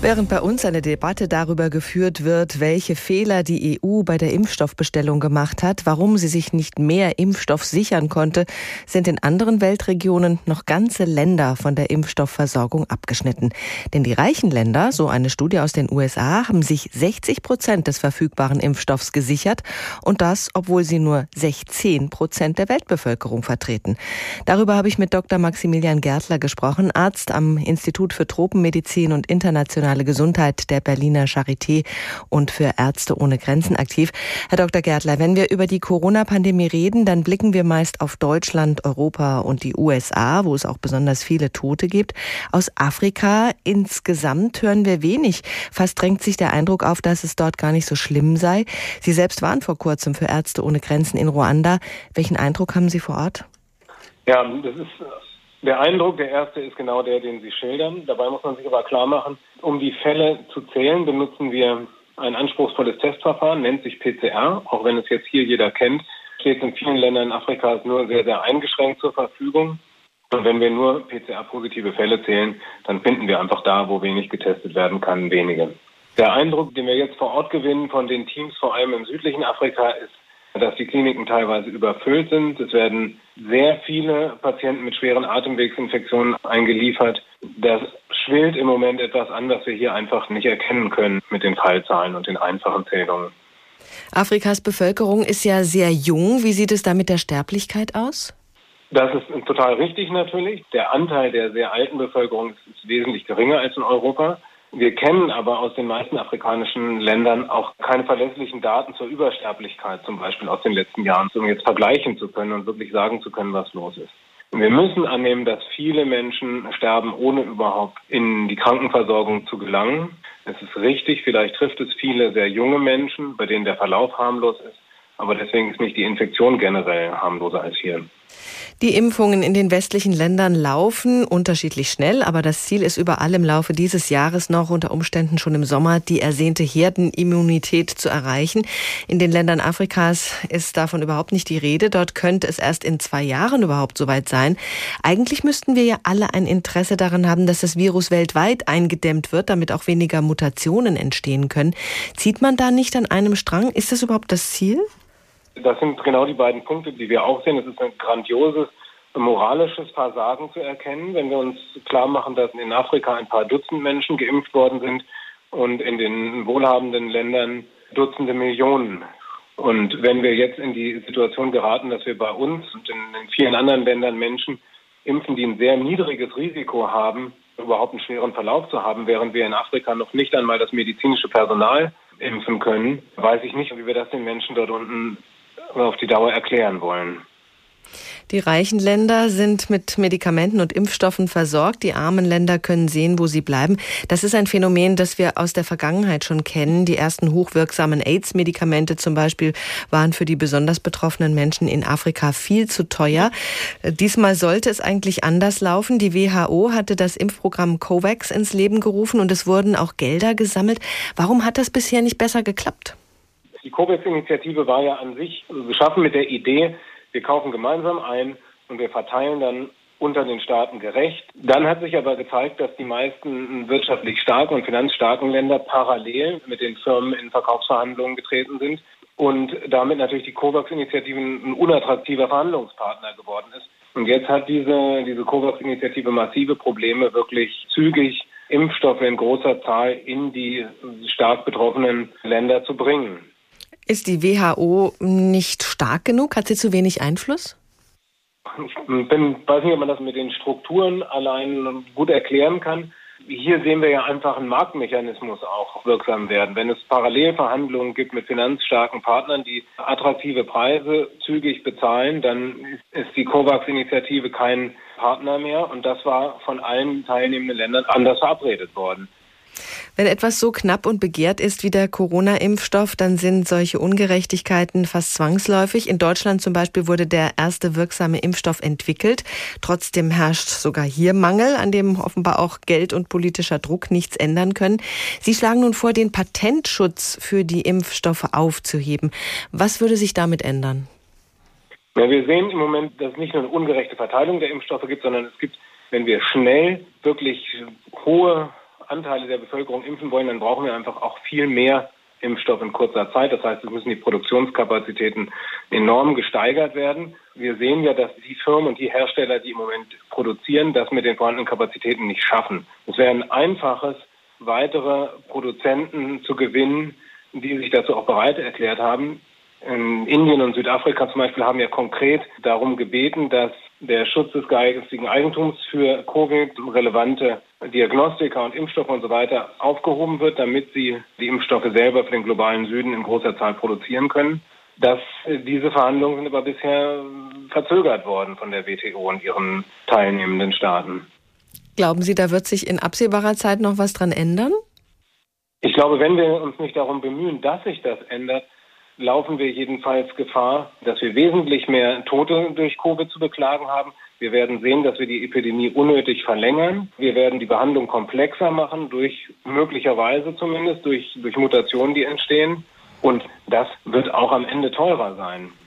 Während bei uns eine Debatte darüber geführt wird, welche Fehler die EU bei der Impfstoffbestellung gemacht hat, warum sie sich nicht mehr Impfstoff sichern konnte, sind in anderen Weltregionen noch ganze Länder von der Impfstoffversorgung abgeschnitten. Denn die reichen Länder, so eine Studie aus den USA, haben sich 60 Prozent des verfügbaren Impfstoffs gesichert und das, obwohl sie nur 16 Prozent der Weltbevölkerung vertreten. Darüber habe ich mit Dr. Maximilian Gärtler gesprochen, Arzt am Institut für Tropenmedizin und internationale internationale Gesundheit der Berliner Charité und für Ärzte ohne Grenzen aktiv. Herr Dr. Gärtler, wenn wir über die Corona-Pandemie reden, dann blicken wir meist auf Deutschland, Europa und die USA, wo es auch besonders viele Tote gibt. Aus Afrika insgesamt hören wir wenig. Fast drängt sich der Eindruck auf, dass es dort gar nicht so schlimm sei. Sie selbst waren vor kurzem für Ärzte ohne Grenzen in Ruanda. Welchen Eindruck haben Sie vor Ort? Ja, das ist der Eindruck, der erste ist genau der, den Sie schildern. Dabei muss man sich aber klar machen, um die Fälle zu zählen, benutzen wir ein anspruchsvolles Testverfahren, nennt sich PCR, auch wenn es jetzt hier jeder kennt, steht in vielen Ländern Afrikas nur sehr, sehr eingeschränkt zur Verfügung. Und wenn wir nur PCR-positive Fälle zählen, dann finden wir einfach da, wo wenig getestet werden kann, wenige. Der Eindruck, den wir jetzt vor Ort gewinnen von den Teams, vor allem im südlichen Afrika, ist, dass die Kliniken teilweise überfüllt sind. Es werden sehr viele Patienten mit schweren Atemwegsinfektionen eingeliefert. Das schwillt im Moment etwas an, was wir hier einfach nicht erkennen können mit den Fallzahlen und den einfachen Zählungen. Afrikas Bevölkerung ist ja sehr jung. Wie sieht es da mit der Sterblichkeit aus? Das ist total richtig natürlich. Der Anteil der sehr alten Bevölkerung ist wesentlich geringer als in Europa. Wir kennen aber aus den meisten afrikanischen Ländern auch keine verlässlichen Daten zur Übersterblichkeit, zum Beispiel aus den letzten Jahren, um jetzt vergleichen zu können und wirklich sagen zu können, was los ist. Wir müssen annehmen, dass viele Menschen sterben, ohne überhaupt in die Krankenversorgung zu gelangen. Es ist richtig, vielleicht trifft es viele sehr junge Menschen, bei denen der Verlauf harmlos ist. Aber deswegen ist nicht die Infektion generell harmloser als hier. Die Impfungen in den westlichen Ländern laufen unterschiedlich schnell, aber das Ziel ist überall im Laufe dieses Jahres noch unter Umständen schon im Sommer die ersehnte Herdenimmunität zu erreichen. In den Ländern Afrikas ist davon überhaupt nicht die Rede. Dort könnte es erst in zwei Jahren überhaupt soweit sein. Eigentlich müssten wir ja alle ein Interesse daran haben, dass das Virus weltweit eingedämmt wird, damit auch weniger Mutationen entstehen können. Zieht man da nicht an einem Strang? Ist das überhaupt das Ziel? Das sind genau die beiden Punkte, die wir auch sehen. Es ist ein grandioses moralisches Versagen zu erkennen, wenn wir uns klar machen, dass in Afrika ein paar Dutzend Menschen geimpft worden sind und in den wohlhabenden Ländern Dutzende Millionen. Und wenn wir jetzt in die Situation geraten, dass wir bei uns und in, vielen anderen Ländern Menschen impfen, die ein sehr niedriges Risiko haben, überhaupt einen schweren Verlauf zu haben, während wir in Afrika noch nicht einmal das medizinische Personal impfen können, weiß ich nicht, wie wir das den Menschen dort unten auf die Dauer erklären wollen. Die reichen Länder sind mit Medikamenten und Impfstoffen versorgt. Die armen Länder können sehen, wo sie bleiben. Das ist ein Phänomen, das wir aus der Vergangenheit schon kennen. Die ersten hochwirksamen AIDS-Medikamente zum Beispiel waren für die besonders betroffenen Menschen in Afrika viel zu teuer. Diesmal sollte es eigentlich anders laufen. Die WHO hatte das Impfprogramm COVAX ins Leben gerufen und es wurden auch Gelder gesammelt. Warum hat das bisher nicht besser geklappt? Die COVAX-Initiative war ja an sich geschaffen mit der Idee, wir kaufen gemeinsam ein und wir verteilen dann unter den Staaten gerecht. Dann hat sich aber gezeigt, dass die meisten wirtschaftlich starken und finanzstarken Länder parallel mit den Firmen in Verkaufsverhandlungen getreten sind und damit natürlich die COVAX-Initiative ein unattraktiver Verhandlungspartner geworden ist. Und jetzt hat diese, diese COVAX-Initiative massive Probleme, wirklich zügig Impfstoffe in großer Zahl in die stark betroffenen Länder zu bringen. Ist die WHO nicht stark genug? Hat sie zu wenig Einfluss? Ich weiß nicht, ob man das mit den Strukturen allein gut erklären kann. Hier sehen wir ja einfach einen Marktmechanismus auch wirksam werden. Wenn es Parallelverhandlungen gibt mit finanzstarken Partnern, die attraktive Preise zügig bezahlen, dann ist die COVAX-Initiative kein Partner mehr. Und das war von allen teilnehmenden Ländern anders verabredet worden. Wenn etwas so knapp und begehrt ist wie der Corona-Impfstoff, dann sind solche Ungerechtigkeiten fast zwangsläufig. In Deutschland zum Beispiel wurde der erste wirksame Impfstoff entwickelt. Trotzdem herrscht sogar hier Mangel, an dem offenbar auch Geld und politischer Druck nichts ändern können. Sie schlagen nun vor, den Patentschutz für die Impfstoffe aufzuheben. Was würde sich damit ändern? Ja, wir sehen im Moment, dass es nicht nur eine ungerechte Verteilung der Impfstoffe gibt, sondern es gibt, wenn wir schnell wirklich hohe Anteile der Bevölkerung impfen wollen, dann brauchen wir einfach auch viel mehr Impfstoff in kurzer Zeit. Das heißt, es müssen die Produktionskapazitäten enorm gesteigert werden. Wir sehen ja, dass die Firmen und die Hersteller, die im Moment produzieren, das mit den vorhandenen Kapazitäten nicht schaffen. Es wäre ein einfaches, weitere Produzenten zu gewinnen, die sich dazu auch bereit erklärt haben. In Indien und Südafrika zum Beispiel haben ja konkret darum gebeten, dass der Schutz des geistigen Eigentums für Covid relevante Diagnostika und Impfstoffe und so weiter aufgehoben wird, damit sie die Impfstoffe selber für den globalen Süden in großer Zahl produzieren können. Dass diese Verhandlungen sind aber bisher verzögert worden von der WTO und ihren teilnehmenden Staaten. Glauben Sie, da wird sich in absehbarer Zeit noch was dran ändern? Ich glaube, wenn wir uns nicht darum bemühen, dass sich das ändert, laufen wir jedenfalls Gefahr, dass wir wesentlich mehr Tote durch Covid zu beklagen haben. Wir werden sehen, dass wir die Epidemie unnötig verlängern. Wir werden die Behandlung komplexer machen, durch möglicherweise zumindest durch, durch Mutationen, die entstehen. Und das wird auch am Ende teurer sein.